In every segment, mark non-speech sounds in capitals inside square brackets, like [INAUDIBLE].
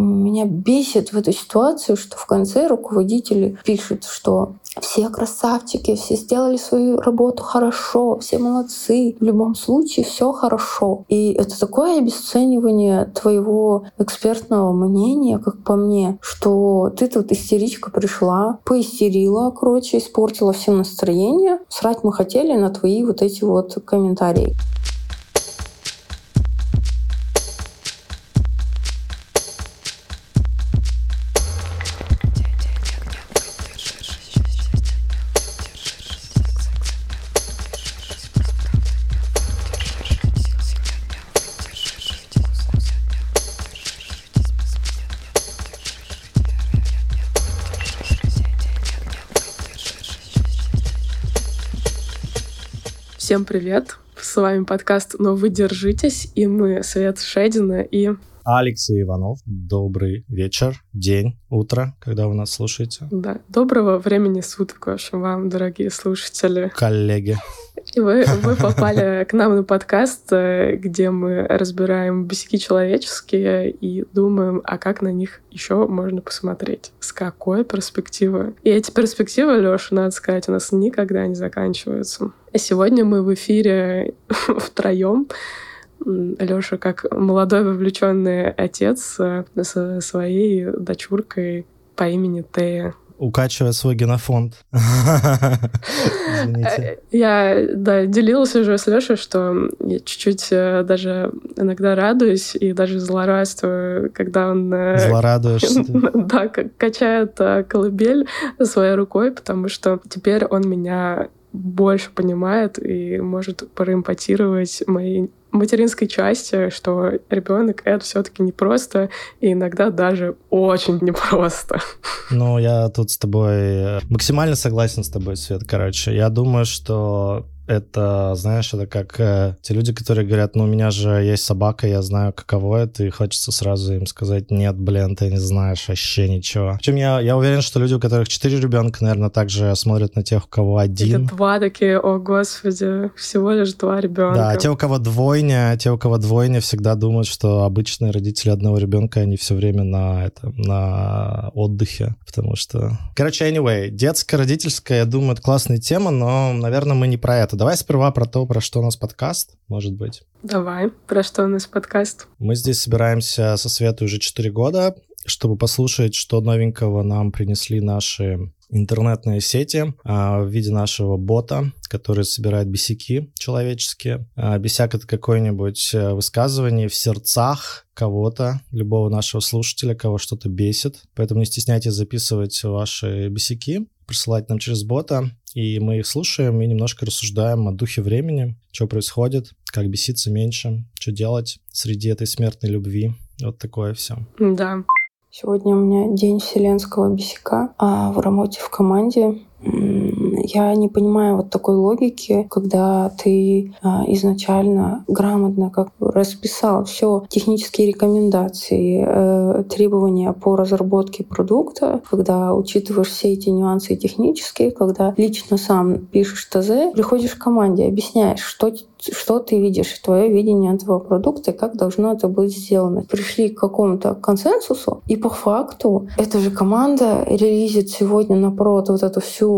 Меня бесит в этой ситуации, что в конце руководители пишут, что все красавчики, все сделали свою работу хорошо, все молодцы. В любом случае все хорошо. И это такое обесценивание твоего экспертного мнения, как по мне, что ты тут истеричка пришла, поистерила, короче, испортила всем настроение. Срать мы хотели на твои вот эти вот комментарии. Всем привет! С вами подкаст «Но вы держитесь» и мы, Свет Шедина и... Алексей Иванов. Добрый вечер, день, утро, когда вы нас слушаете. Да, доброго времени суток, в общем, вам, дорогие слушатели. Коллеги. Вы, [LAUGHS] вы попали к нам на подкаст, э, где мы разбираем бесяки человеческие и думаем, а как на них еще можно посмотреть, с какой перспективы. И эти перспективы, Леша, надо сказать, у нас никогда не заканчиваются. Сегодня мы в эфире [LAUGHS] втроем. Леша, как молодой вовлеченный отец э, со своей дочуркой по имени Тея укачивая свой генофонд. [LAUGHS] Извините. Я, да, делилась уже с Лешей, что я чуть-чуть э, даже иногда радуюсь и даже злорадствую, когда он... Э, Злорадуешься? [LAUGHS] Да, качает э, колыбель своей рукой, потому что теперь он меня больше понимает и может проэмпатировать мои материнской части, что ребенок это все-таки непросто, и иногда даже очень [LAUGHS] непросто. Ну, я тут с тобой э, максимально согласен с тобой, Свет. Короче, я думаю, что это, знаешь, это как э, те люди, которые говорят, ну, у меня же есть собака, я знаю, каково это, и хочется сразу им сказать, нет, блин, ты не знаешь вообще ничего. Причем я, я уверен, что люди, у которых четыре ребенка, наверное, также смотрят на тех, у кого один. Это два такие, о, господи, всего лишь два ребенка. Да, те, у кого двойня, те, у кого двойня, всегда думают, что обычные родители одного ребенка, они все время на, это, на отдыхе, потому что... Короче, anyway, детско-родительская, я думаю, это классная тема, но, наверное, мы не про это. Давай сперва про то, про что у нас подкаст, может быть. Давай, про что у нас подкаст. Мы здесь собираемся со Светой уже 4 года, чтобы послушать, что новенького нам принесли наши интернетные сети а, в виде нашего бота, который собирает бесяки человеческие. А, бесяк — это какое-нибудь э, высказывание в сердцах кого-то, любого нашего слушателя, кого что-то бесит. Поэтому не стесняйтесь записывать ваши бесяки, присылать нам через бота, и мы их слушаем и немножко рассуждаем о духе времени, что происходит, как беситься меньше, что делать среди этой смертной любви. Вот такое все. Да. Сегодня у меня день вселенского бесика, а в работе в команде я не понимаю вот такой логики, когда ты а, изначально грамотно как расписал все технические рекомендации, э, требования по разработке продукта, когда учитываешь все эти нюансы технические, когда лично сам пишешь ТЗ, приходишь к команде, объясняешь, что что ты видишь, твое видение этого продукта, как должно это быть сделано. Пришли к какому-то консенсусу, и по факту эта же команда релизит сегодня напрот вот эту всю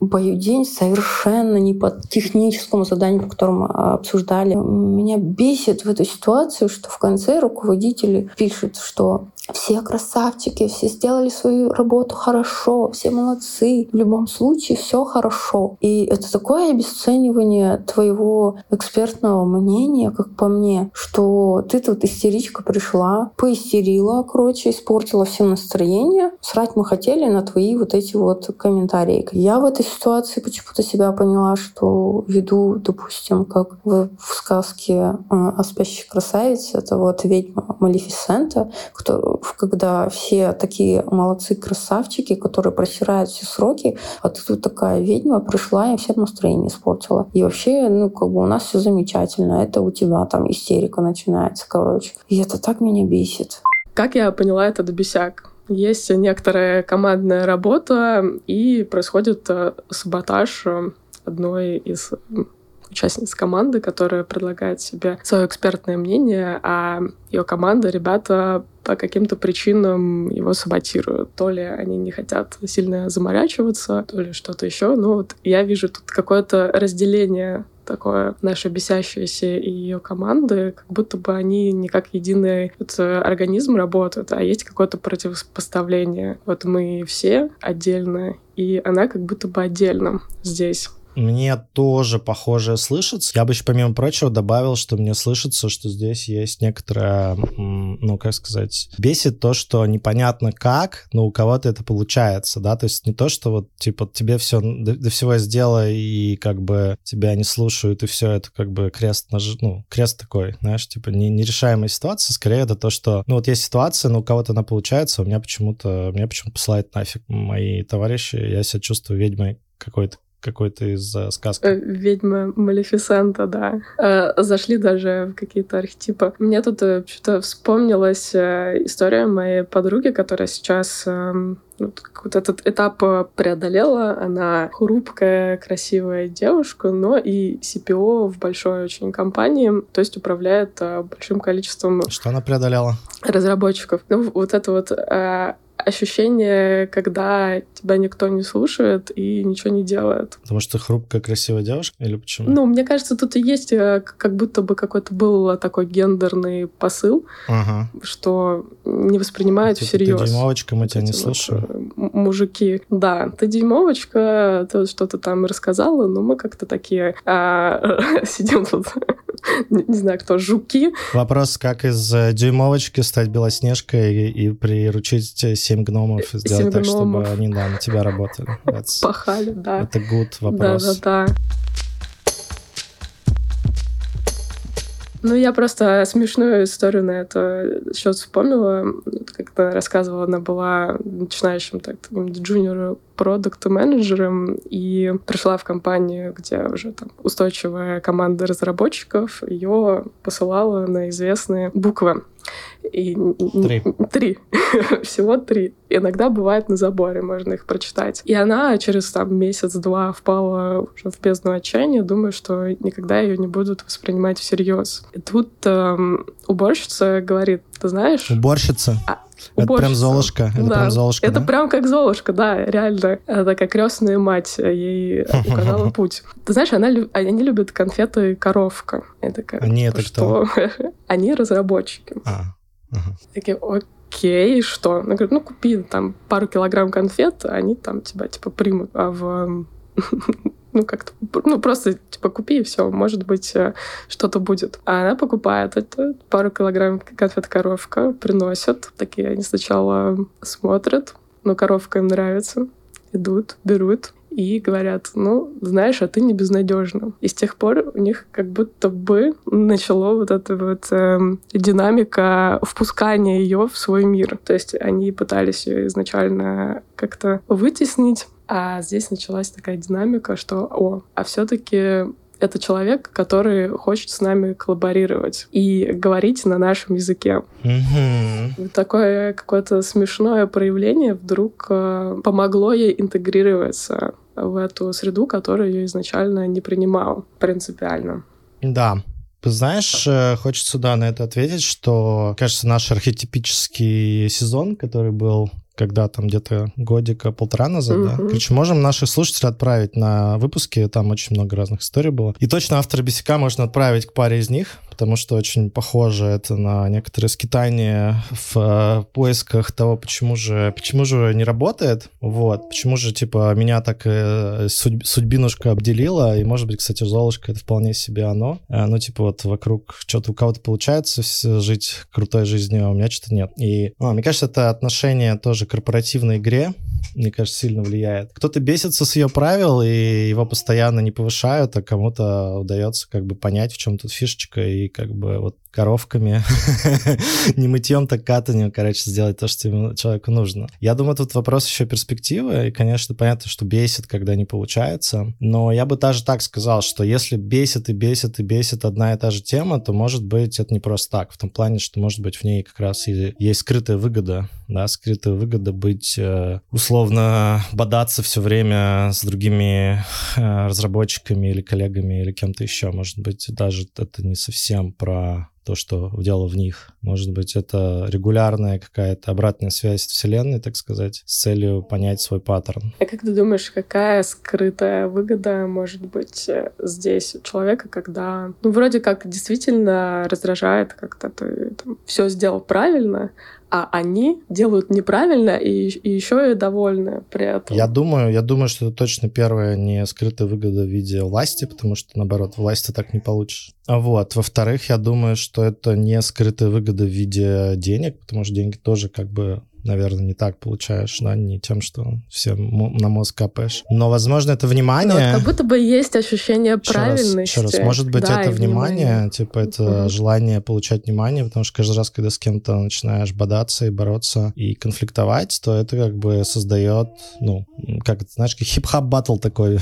бою день совершенно не по техническому заданию, по которому обсуждали. Меня бесит в этой ситуации, что в конце руководители пишут, что все красавчики, все сделали свою работу хорошо, все молодцы. В любом случае все хорошо. И это такое обесценивание твоего экспертного мнения, как по мне, что ты тут истеричка пришла, поистерила, короче, испортила всем настроение. Срать мы хотели на твои вот эти вот комментарии. Я в этой ситуации почему-то себя поняла, что веду, допустим, как в, сказке э, о спящей красавице, это вот ведьма Малефисента, которую когда все такие молодцы-красавчики, которые просирают все сроки, а ты тут такая ведьма пришла и всем настроение испортила. И вообще, ну, как бы у нас все замечательно, это у тебя там истерика начинается, короче. И это так меня бесит. Как я поняла этот бесяк? Есть некоторая командная работа, и происходит э, саботаж э, одной из участница команды, которая предлагает себе свое экспертное мнение, а ее команда, ребята по каким-то причинам его саботируют. То ли они не хотят сильно заморачиваться, то ли что-то еще. Но вот я вижу тут какое-то разделение такое наше бесящееся и ее команды, как будто бы они не как единый вот э, организм работают, а есть какое-то противопоставление. Вот мы все отдельно, и она как будто бы отдельно здесь. Мне тоже похожее слышится. Я бы еще, помимо прочего, добавил, что мне слышится, что здесь есть некоторая, ну, как сказать, бесит то, что непонятно как, но у кого-то это получается, да, то есть не то, что вот, типа, тебе все, до, до всего сделай, и как бы тебя не слушают, и все это как бы крест, наж... ну, крест такой, знаешь, типа, не, нерешаемая ситуация, скорее это то, что, ну, вот есть ситуация, но у кого-то она получается, у меня почему-то, меня почему-то посылает нафиг мои товарищи, я себя чувствую ведьмой какой-то какой-то из uh, сказки. Э, ведьма Малефисента, да. Э, зашли даже в какие-то архетипы. Мне тут э, что-то вспомнилась история моей подруги, которая сейчас эм, вот этот этап преодолела. Она хрупкая, красивая девушка, но и CPO в большой очень компании, то есть управляет большим количеством... Что она преодолела? Разработчиков. Ну, вот это вот ощущение, когда тебя никто не слушает и ничего не делает. Потому что хрупкая, красивая девушка или почему? Ну, мне кажется, тут и есть э, как будто бы какой-то был такой гендерный посыл, ага. что не воспринимают типа, всерьез. Ты дюймовочка, мы тебя не слушаем. Вот, мужики, да, ты дюймовочка, ты что-то там рассказала, но мы как-то такие а, [LAUGHS] сидим тут [LAUGHS] не знаю кто, жуки. Вопрос, как из э, дюймовочки стать белоснежкой и, и приручить семь гномов и сделать 7 так, гномов. чтобы они да, на тебя работали. [LAUGHS] That's, Пахали, да. Это good вопрос. Да, да, да. Ну, я просто смешную историю на это счет вспомнила. Как-то рассказывала, она была начинающим так, джуниор продукт менеджером и пришла в компанию, где уже там устойчивая команда разработчиков ее посылала на известные буквы. И, три. Три. [LAUGHS] Всего три. Иногда бывает на заборе, можно их прочитать. И она через там месяц-два впала уже в бездну отчаяния, думая, что никогда ее не будут воспринимать всерьез. И тут эм, уборщица говорит, ты знаешь... Уборщица? А, это прям Золушка. Это да. прям Золушка. Это да? прям как Золушка, да, реально. Это как крестная мать ей указала [LAUGHS] путь. Ты знаешь, она, они любят конфеты коровка. Это как, они это что? кто? [LAUGHS] они разработчики. А, ага. Такие, окей, что? Она говорит, ну купи там пару килограмм конфет, они там тебя типа примут. А в [LAUGHS] ну, как-то, ну, просто, типа, купи, и все, может быть, э, что-то будет. А она покупает это, пару килограмм конфет коровка, приносят. Такие они сначала смотрят, но коровка им нравится, идут, берут, и говорят, ну, знаешь, а ты не безнадежна. И с тех пор у них как будто бы начало вот эта вот э, динамика впускания ее в свой мир. То есть они пытались ее изначально как-то вытеснить, а здесь началась такая динамика, что, о, а все-таки это человек, который хочет с нами коллаборировать и говорить на нашем языке. Mm-hmm. Такое какое-то смешное проявление вдруг э, помогло ей интегрироваться в эту среду, которая ее изначально не принимала принципиально. Да, знаешь, э, хочется, да, на это ответить, что, кажется, наш архетипический сезон, который был когда там где-то годика полтора назад, uh-huh. да. Короче, можем наших слушателей отправить на выпуски, там очень много разных историй было. И точно автора Бесика можно отправить к паре из них, потому что очень похоже это на некоторые скитания в э, поисках того, почему же, почему же не работает, вот, почему же, типа, меня так э, судь, судьбинушка обделила, и, может быть, кстати, Золушка — это вполне себе оно, э, ну, типа, вот вокруг что-то у кого-то получается жить крутой жизнью, а у меня что-то нет. И, ну, мне кажется, это отношение тоже к корпоративной игре, мне кажется, сильно влияет. Кто-то бесится с ее правил, и его постоянно не повышают, а кому-то удается как бы понять, в чем тут фишечка, и как бы вот коровками, [LAUGHS] не мытьем, так катанием, короче, сделать то, что человеку нужно. Я думаю, тут вопрос еще перспективы, и, конечно, понятно, что бесит, когда не получается, но я бы даже так сказал, что если бесит и бесит и бесит одна и та же тема, то, может быть, это не просто так, в том плане, что, может быть, в ней как раз и есть скрытая выгода да, скрытая выгода быть э, условно бодаться все время с другими э, разработчиками или коллегами или кем-то еще. Может быть, даже это не совсем про то, что дело в них. Может быть, это регулярная какая-то обратная связь Вселенной, так сказать, с целью понять свой паттерн. А как ты думаешь, какая скрытая выгода может быть э, здесь у человека, когда, ну, вроде как действительно раздражает, как-то ты все сделал правильно, а они делают неправильно и, и еще и довольны при этом. Я думаю, я думаю, что это точно первое не скрытая выгода в виде власти, потому что, наоборот, власти так не получишь. А вот, во-вторых, я думаю, что это не скрытая выгода в виде денег, потому что деньги тоже как бы наверное, не так получаешь, да, не тем, что всем на мозг капаешь. Но, возможно, это внимание... Но вот как будто бы есть ощущение еще правильности. Раз, еще раз, может быть, да, это внимание, внимание, типа это угу. желание получать внимание, потому что каждый раз, когда с кем-то начинаешь бодаться и бороться и конфликтовать, то это как бы создает, ну, как это, знаешь, как хип-хап батл такой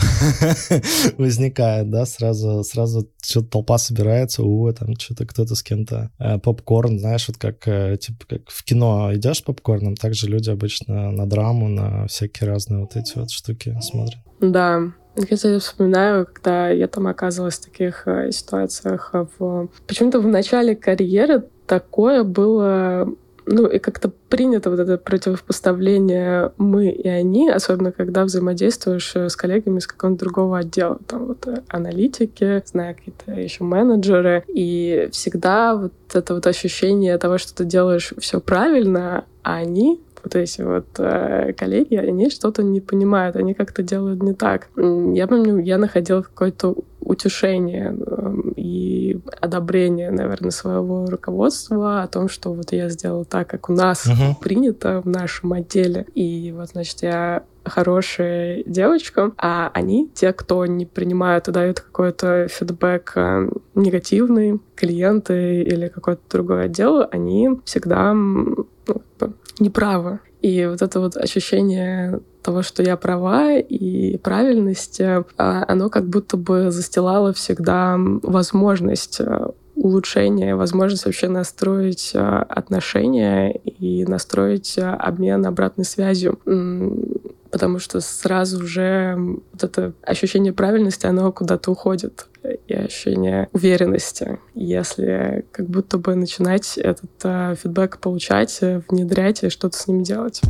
[LAUGHS] возникает, да, сразу, сразу что-то толпа собирается, у, там что-то кто-то с кем-то э, попкорн, знаешь, вот как, э, типа, как в кино идешь попкорн, популярным. Также люди обычно на драму, на всякие разные вот эти вот штуки смотрят. Да, я, кстати, вспоминаю, когда я там оказывалась в таких э, ситуациях. В... Почему-то в начале карьеры такое было ну и как-то принято вот это противопоставление мы и они, особенно когда взаимодействуешь э, с коллегами из какого-то другого отдела, там вот э, аналитики, знаю, какие-то еще менеджеры, и всегда вот это вот ощущение того, что ты делаешь все правильно, а они вот эти вот э, коллеги, они что-то не понимают, они как-то делают не так. Я помню, я находила какое-то утешение э, и одобрение, наверное, своего руководства о том, что вот я сделала так, как у нас uh-huh. принято в нашем отделе. И вот, значит, я хорошая девочка, а они, те, кто не принимают и дают какой-то фидбэк э, негативный, клиенты или какой-то другой отдел, они всегда ну, неправы. И вот это вот ощущение того, что я права и правильности, а, оно как будто бы застилало всегда возможность э, улучшения, возможность вообще настроить э, отношения и настроить э, обмен обратной связью потому что сразу же вот это ощущение правильности, оно куда-то уходит, и ощущение уверенности. Если как будто бы начинать этот э, фидбэк получать, э, внедрять и что-то с ними делать.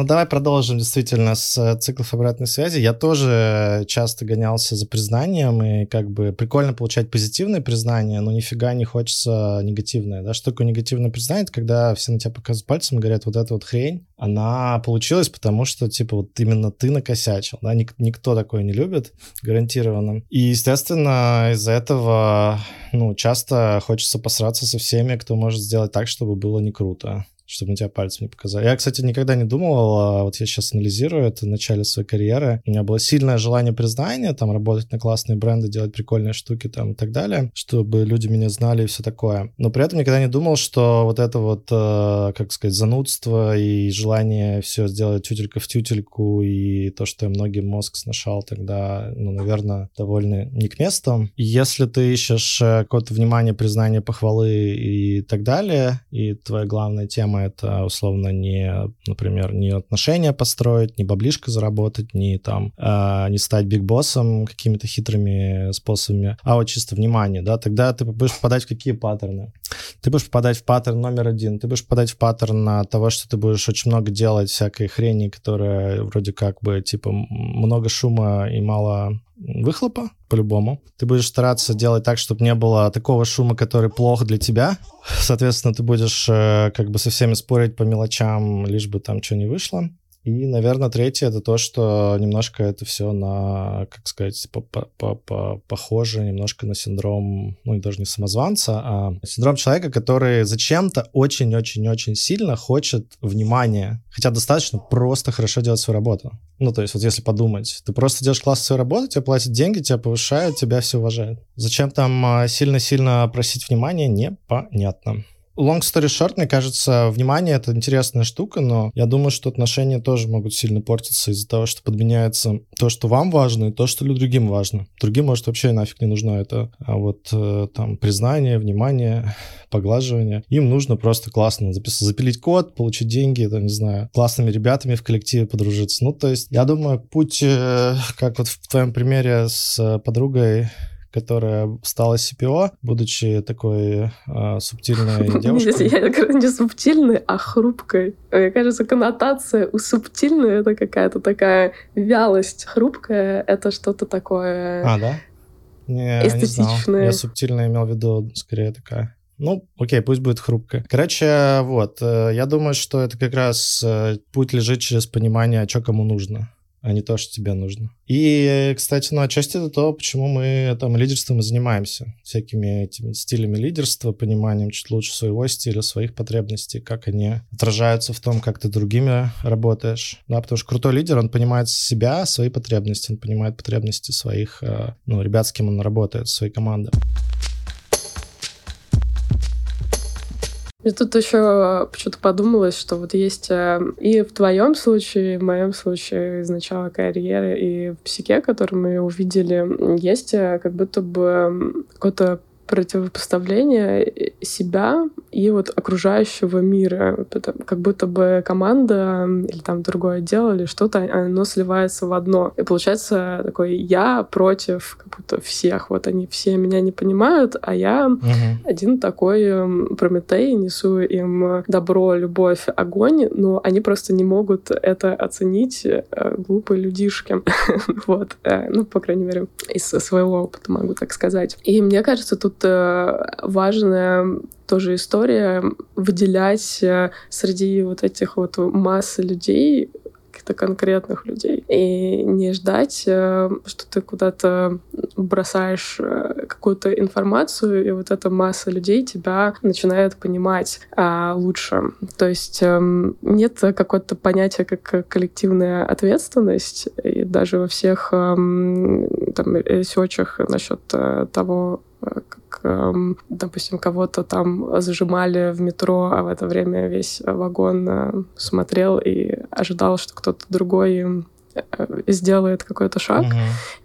Ну, давай продолжим действительно с э, циклов обратной связи. Я тоже часто гонялся за признанием, и как бы прикольно получать позитивное признание, но нифига не хочется негативное. Да? Что такое негативное признание? Это когда все на тебя показывают пальцем и говорят, вот эта вот хрень, она получилась, потому что, типа, вот именно ты накосячил. Да? Ник- никто такое не любит, гарантированно. И, естественно, из-за этого, ну, часто хочется посраться со всеми, кто может сделать так, чтобы было не круто чтобы на тебя пальцем не показали. Я, кстати, никогда не думал, а вот я сейчас анализирую это в начале своей карьеры. У меня было сильное желание признания, там, работать на классные бренды, делать прикольные штуки там и так далее, чтобы люди меня знали и все такое. Но при этом никогда не думал, что вот это вот, э, как сказать, занудство и желание все сделать тютелька в тютельку и то, что я многим мозг сношал тогда, ну, наверное, довольно не к месту. Если ты ищешь э, какое-то внимание, признание, похвалы и так далее, и твоя главная тема это условно не, например, не отношения построить, не баблишко заработать, не там, э, не стать бигбоссом какими-то хитрыми способами, а вот чисто внимание, да, тогда ты будешь попадать в какие паттерны? Ты будешь попадать в паттерн номер один, ты будешь попадать в паттерн того, что ты будешь очень много делать всякой хрени, которая вроде как бы, типа, много шума и мало выхлопа, по-любому. Ты будешь стараться делать так, чтобы не было такого шума, который плох для тебя. Соответственно, ты будешь э, как бы со всеми спорить по мелочам, лишь бы там что не вышло. И, наверное, третье это то, что немножко это все на, как сказать, похоже немножко на синдром, ну и даже не самозванца, а синдром человека, который зачем-то очень-очень-очень сильно хочет внимания, хотя достаточно просто хорошо делать свою работу. Ну, то есть, вот если подумать, ты просто делаешь классно свою работу, тебе платят деньги, тебя повышают, тебя все уважают. Зачем там а, сильно-сильно просить внимания, непонятно. Long story short, мне кажется, внимание — это интересная штука, но я думаю, что отношения тоже могут сильно портиться из-за того, что подменяется то, что вам важно, и то, что другим важно. Другим, может, вообще нафиг не нужно это. А вот э, там признание, внимание, [SIGHS] поглаживание. Им нужно просто классно записать, запилить код, получить деньги, там, не знаю, классными ребятами в коллективе подружиться. Ну, то есть, я думаю, путь, э, [LAUGHS] как вот в твоем примере с подругой, которая стала CPO, будучи такой э, субтильной [LAUGHS] девушкой. Я не субтильной, а хрупкой. Мне кажется, коннотация у субтильной — это какая-то такая вялость. Хрупкая — это что-то такое... А, да? Не, эстетичное. Не Я субтильно имел в виду скорее такая ну, окей, пусть будет хрупкая. Короче, вот, э, я думаю, что это как раз э, путь лежит через понимание, что кому нужно а не то, что тебе нужно. И, кстати, ну, отчасти это то, почему мы там лидерством и занимаемся. Всякими этими стилями лидерства, пониманием чуть лучше своего стиля, своих потребностей, как они отражаются в том, как ты другими работаешь. Да, потому что крутой лидер, он понимает себя, свои потребности, он понимает потребности своих, э, ну, ребят, с кем он работает, своей команды. Мне тут еще почему-то подумалось, что вот есть э, и в твоем случае, и в моем случае из начала карьеры, и в психе, который мы увидели, есть э, как будто бы какой-то противопоставление себя и вот окружающего мира. Как будто бы команда или там другое дело или что-то, оно сливается в одно. И получается такой я против как будто всех. Вот они все меня не понимают, а я угу. один такой Прометей, несу им добро, любовь, огонь, но они просто не могут это оценить, э, глупые людишки. [LAUGHS] вот. Э, ну, по крайней мере, из своего опыта могу так сказать. И мне кажется, тут э, важная тоже история выделять э, среди вот этих вот массы людей каких-то конкретных людей. И не ждать, э, что ты куда-то бросаешь какую-то информацию, и вот эта масса людей тебя начинает понимать а, лучше. То есть эм, нет какого-то понятия, как коллективная ответственность, и даже во всех эм, там, ресерчах насчет того, как, эм, допустим, кого-то там зажимали в метро, а в это время весь вагон э, смотрел и ожидал, что кто-то другой э, сделает какой-то шаг. Угу.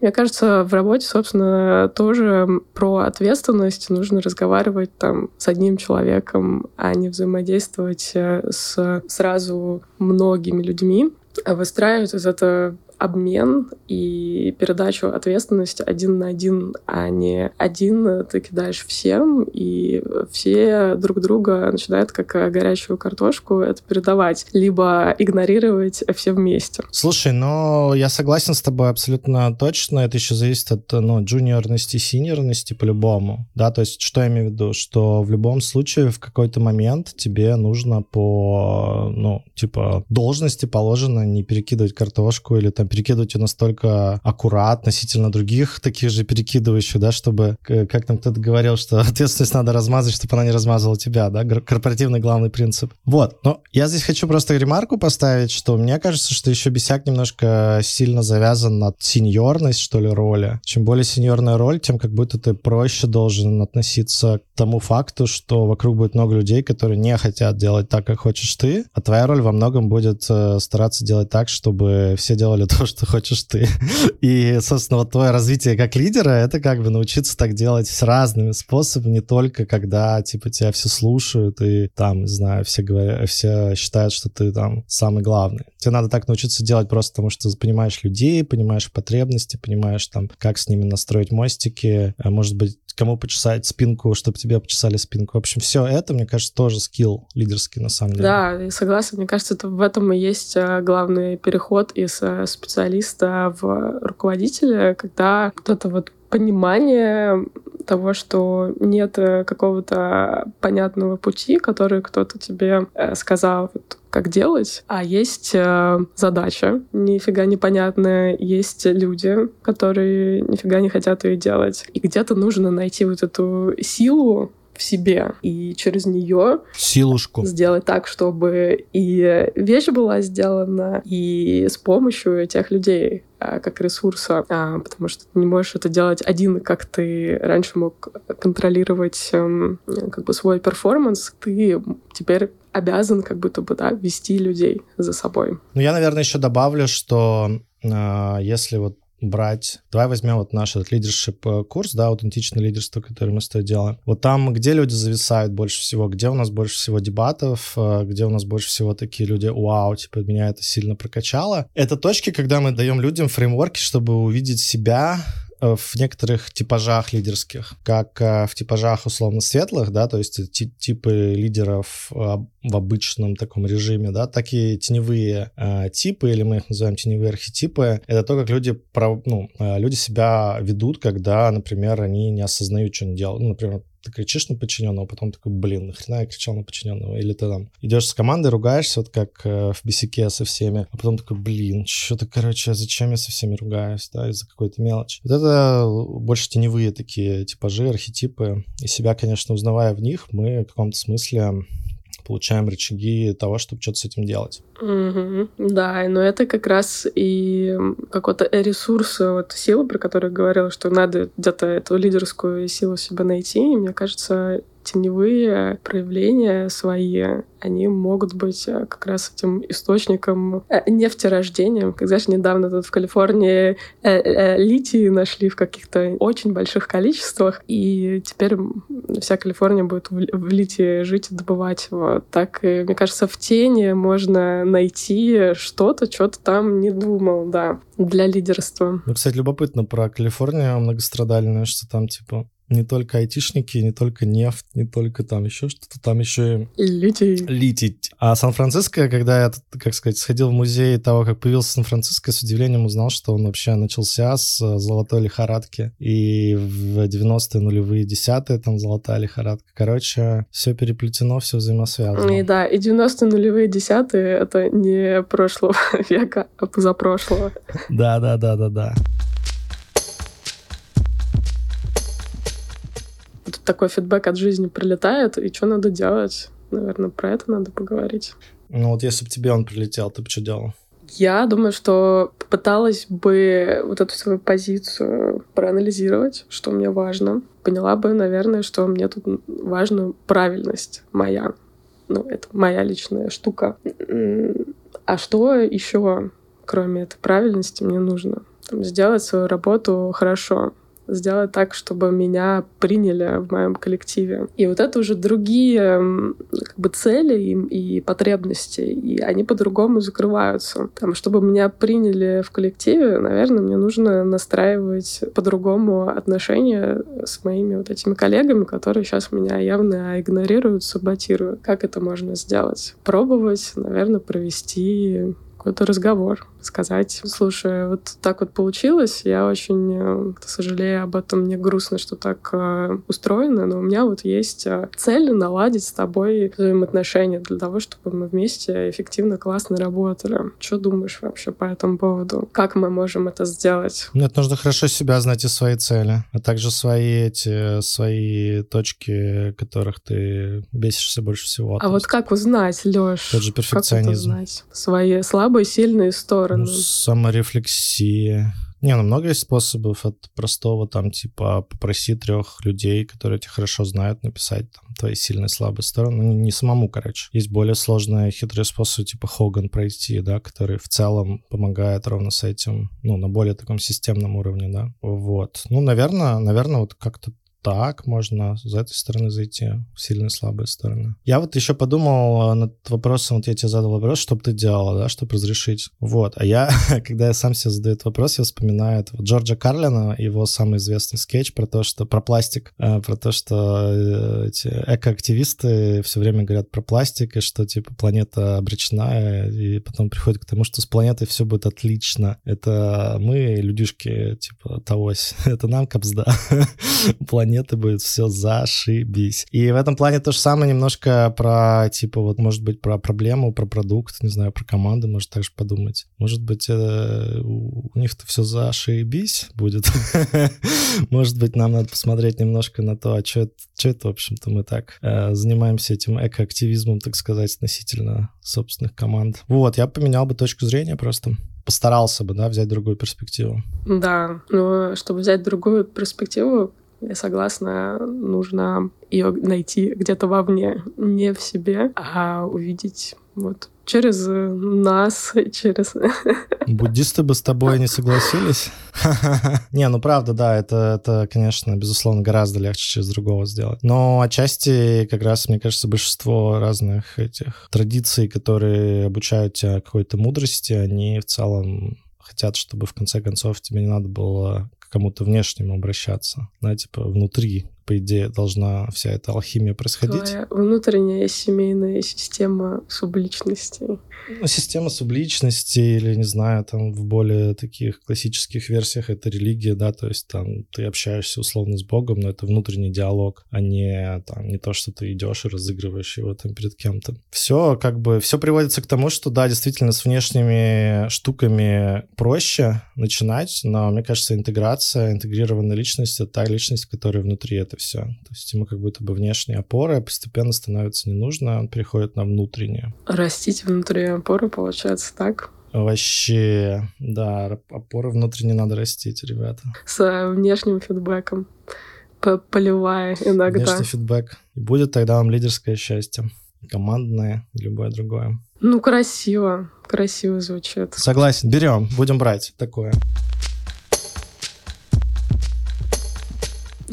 Мне кажется, в работе, собственно, тоже про ответственность нужно разговаривать там с одним человеком, а не взаимодействовать э, с сразу многими людьми. А выстраивать вот это обмен и передачу ответственности один на один, а не один ты кидаешь всем, и все друг друга начинают как горячую картошку это передавать, либо игнорировать все вместе. Слушай, ну, я согласен с тобой абсолютно точно. Это еще зависит от ну, джуниорности, синьорности по-любому. Да, то есть что я имею в виду? Что в любом случае в какой-то момент тебе нужно по, ну, типа, должности положено не перекидывать картошку или там там перекидывать ее настолько аккуратно относительно других таких же перекидывающих, да, чтобы, как там кто-то говорил, что [LAUGHS] ответственность надо размазать, чтобы она не размазала тебя, да, корпоративный главный принцип. Вот, но я здесь хочу просто ремарку поставить, что мне кажется, что еще Бесяк немножко сильно завязан на сеньорность, что ли, роли. Чем более сеньорная роль, тем как будто ты проще должен относиться к тому факту, что вокруг будет много людей, которые не хотят делать так, как хочешь ты, а твоя роль во многом будет э, стараться делать так, чтобы все делали то, что хочешь ты. [LAUGHS] И, собственно, вот твое развитие как лидера — это как бы научиться так делать с разными способами, не только когда, типа, тебя все слушают и там, не знаю, все, говорят, все считают, что ты там самый главный. Тебе надо так научиться делать просто потому, что понимаешь людей, понимаешь потребности, понимаешь там, как с ними настроить мостики, а может быть, кому почесать спинку, чтобы тебе почесали спинку. В общем, все это, мне кажется, тоже скилл лидерский на самом деле. Да, я согласна. Мне кажется, это в этом и есть э, главный переход из э, специалиста в руководителя, когда кто-то вот понимание того, что нет э, какого-то понятного пути, который кто-то тебе сказал, вот, как делать, а есть э, задача, нифига непонятная, есть люди, которые нифига не хотят ее делать. И где-то нужно найти вот эту силу в себе и через нее силушку сделать так, чтобы и вещь была сделана, и с помощью этих людей а, как ресурса, а, потому что ты не можешь это делать один, как ты раньше мог контролировать эм, как бы свой перформанс, ты теперь обязан как будто бы да, вести людей за собой. Ну, я, наверное, еще добавлю, что э, если вот брать... Давай возьмем вот наш этот лидершип э, курс, да, аутентичное лидерство, который мы с тобой делаем. Вот там, где люди зависают больше всего, где у нас больше всего дебатов, э, где у нас больше всего такие люди, вау, типа, меня это сильно прокачало. Это точки, когда мы даем людям фреймворки, чтобы увидеть себя в некоторых типажах лидерских, как э, в типажах условно светлых, да, то есть типы лидеров э, в обычном таком режиме, да, так и теневые типы, или мы их называем теневые архетипы, это то, как люди, ну, люди себя ведут, когда, например, они не осознают, что они делают. Ну, например, ты кричишь на подчиненного, а потом такой, блин, нахрена я кричал на подчиненного? Или ты там идешь с командой, ругаешься, вот как э, в бесике со всеми, а потом такой, блин, что-то, короче, зачем я со всеми ругаюсь, да, из-за какой-то мелочи. Вот это больше теневые такие типажи, архетипы. И себя, конечно, узнавая в них, мы в каком-то смысле получаем рычаги того, чтобы что-то с этим делать. Угу. Да, но это как раз и какой-то ресурс, вот силы, про которую говорила, что надо где-то эту лидерскую силу себя найти. И мне кажется, теневые проявления свои, они могут быть э, как раз этим источником э, нефтерождения. Как знаешь, недавно тут в Калифорнии э, литий нашли в каких-то очень больших количествах, и теперь вся Калифорния будет в литии жить и добывать. Вот. Так, и, мне кажется, в тени можно найти что-то, что-то там не думал, да, для лидерства. Ну, кстати, любопытно про Калифорнию многострадальную, что там, типа, не только айтишники, не только нефть, не только там еще что-то, там еще и литий. литий. А Сан-Франциско, когда я, как сказать, сходил в музей того, как появился Сан-Франциско, с удивлением узнал, что он вообще начался с э, золотой лихорадки. И в 90-е, нулевые, десятые там золотая лихорадка. Короче, все переплетено, все взаимосвязано. И да, и 90-е, нулевые, десятые — это не прошлого [LAUGHS] века, а позапрошлого. Да-да-да-да-да. Такой фидбэк от жизни прилетает, и что надо делать? Наверное, про это надо поговорить. Ну вот если бы тебе он прилетел, ты бы что делал? Я думаю, что попыталась бы вот эту свою позицию проанализировать, что мне важно. Поняла бы, наверное, что мне тут важна правильность моя. Ну, это моя личная штука. А что еще, кроме этой правильности, мне нужно? Там, сделать свою работу хорошо, сделать так, чтобы меня приняли в моем коллективе. И вот это уже другие как бы цели и, и потребности, и они по-другому закрываются. Там, чтобы меня приняли в коллективе, наверное, мне нужно настраивать по-другому отношения с моими вот этими коллегами, которые сейчас меня явно игнорируют, саботируют. Как это можно сделать? Пробовать, наверное, провести какой-то разговор, сказать, слушай, вот так вот получилось, я очень э, сожалею об этом, мне грустно, что так э, устроено, но у меня вот есть э, цель наладить с тобой взаимоотношения для того, чтобы мы вместе эффективно, классно работали. Что думаешь вообще по этому поводу? Как мы можем это сделать? Нет, нужно хорошо себя знать и свои цели, а также свои эти, свои точки, которых ты бесишься больше всего. А вот как узнать, Лёш? Тот же перфекционизм. Как узнать? Свои слабые, сильные стороны. Ну, саморефлексия. Не, ну много есть способов от простого, там, типа, попроси трех людей, которые тебя хорошо знают, написать там твои сильные слабые стороны. Ну, не самому, короче. Есть более сложные, хитрые способы, типа Хоган пройти, да, который в целом помогает ровно с этим, ну, на более таком системном уровне, да. Вот. Ну, наверное, наверное, вот как-то так можно с этой стороны зайти, в сильные слабые стороны. Я вот еще подумал над вопросом, вот я тебе задал вопрос, что бы ты делала, да, чтобы разрешить. Вот, а я, [LAUGHS] когда я сам себе задаю этот вопрос, я вспоминаю этого Джорджа Карлина, его самый известный скетч про то, что про пластик, э, про то, что э, эти экоактивисты все время говорят про пластик, и что, типа, планета обречена, и потом приходит к тому, что с планетой все будет отлично. Это мы, людишки, типа, того, [LAUGHS] это нам капсда, [LAUGHS] планета планеты будет все зашибись. И в этом плане то же самое немножко про, типа, вот, может быть, про проблему, про продукт, не знаю, про команды, может также подумать. Может быть, э, у них-то все зашибись будет. [LAUGHS] Может быть, нам надо посмотреть немножко на то, а что это в общем-то, мы так э, занимаемся этим экоактивизмом, так сказать, относительно собственных команд. Вот, я поменял бы точку зрения просто постарался бы, да, взять другую перспективу. Да, но чтобы взять другую перспективу, я согласна, нужно ее найти где-то вовне, не в себе, а увидеть вот через нас, [LAUGHS] через... Буддисты бы с тобой не согласились? [LAUGHS] Не, ну правда, да, это, это, конечно, безусловно, гораздо легче через другого сделать. Но отчасти, как раз, мне кажется, большинство разных этих традиций, которые обучают тебя какой-то мудрости, они в целом хотят, чтобы в конце концов тебе не надо было кому-то внешнему обращаться, да, типа внутри по идее, должна вся эта алхимия происходить. Твоя внутренняя семейная система субличностей. Ну, система субличности или, не знаю, там в более таких классических версиях это религия, да, то есть там ты общаешься условно с Богом, но это внутренний диалог, а не там не то, что ты идешь и разыгрываешь его там перед кем-то. Все как бы, все приводится к тому, что да, действительно с внешними штуками проще начинать, но мне кажется, интеграция, интегрированная личность — это та личность, которая внутри это все. То есть ему как будто бы внешняя опора постепенно становится не нужно, он переходит на внутреннее. Растить внутри опоры получается так? Вообще, да, опоры внутренне надо растить, ребята. С внешним фидбэком, поливая иногда. Внешний фидбэк. И будет тогда вам лидерское счастье. Командное любое другое. Ну, красиво. Красиво звучит. Согласен. Берем. Будем брать такое.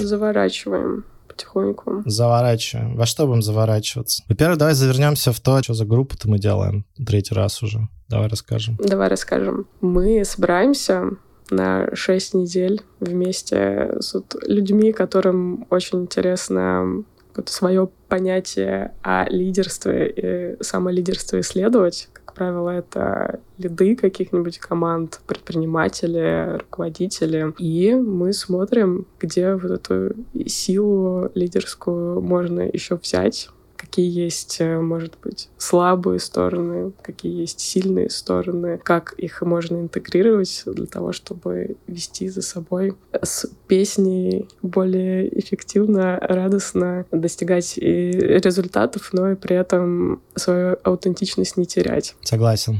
Заворачиваем потихоньку. Заворачиваем. Во что будем заворачиваться? Во-первых, давай завернемся в то, что за группу-то мы делаем третий раз уже. Давай расскажем. Давай расскажем. Мы собираемся на 6 недель вместе с людьми, которым очень интересно свое понятие о лидерстве и самолидерстве исследовать, как правило, это лиды каких-нибудь команд, предприниматели, руководители. И мы смотрим, где вот эту силу лидерскую можно еще взять какие есть, э, может быть, слабые стороны, какие есть сильные стороны, как их можно интегрировать для того, чтобы вести за собой с песней более эффективно, радостно достигать и результатов, но и при этом свою аутентичность не терять. Согласен.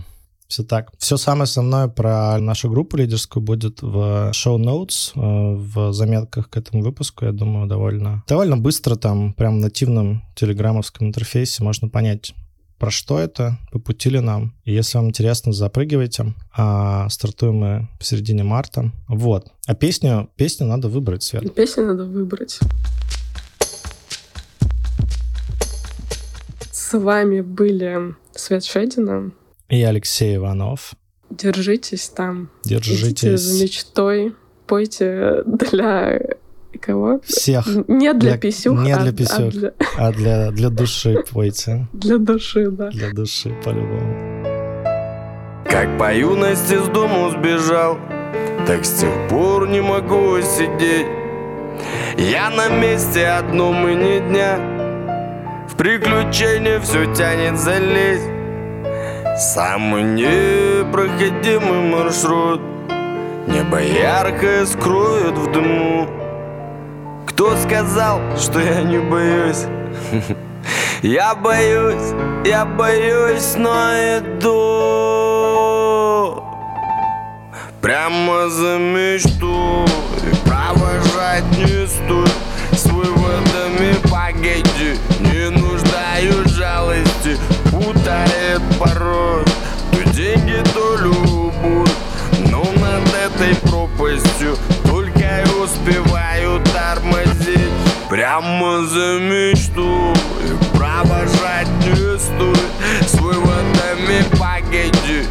Все так. Все самое основное про нашу группу лидерскую будет в шоу-ноутс, э, в заметках к этому выпуску, я думаю, довольно, довольно быстро там, прям в нативном телеграммовском интерфейсе можно понять, про что это, по пути ли нам. И если вам интересно, запрыгивайте. А стартуем мы в середине марта. Вот. А песню, песню надо выбрать, Свет. Песню надо выбрать. С вами были Свет Шедина, и Алексей Иванов. Держитесь там. Держитесь. Идите за мечтой. Пойте для кого? Всех. Не для, для писюх. Не для а, писюх, а для, а для, для души пойте. Для души, да. Для души, по-любому. Как по юности с дому сбежал, так с тех пор не могу сидеть. Я на месте одном и не дня, в приключения все тянет залезть. Самый непроходимый маршрут. Небо яркое скроет в дыму. Кто сказал, что я не боюсь? [LAUGHS] Я боюсь, я боюсь, но иду. Прямо за мечту. И провожать не стоит. С выводами погоди путает порой. То деньги, то любовь. Но над этой пропастью Только успеваю тормозить. Прямо за мечту И провожать не стоит. С выводами погоди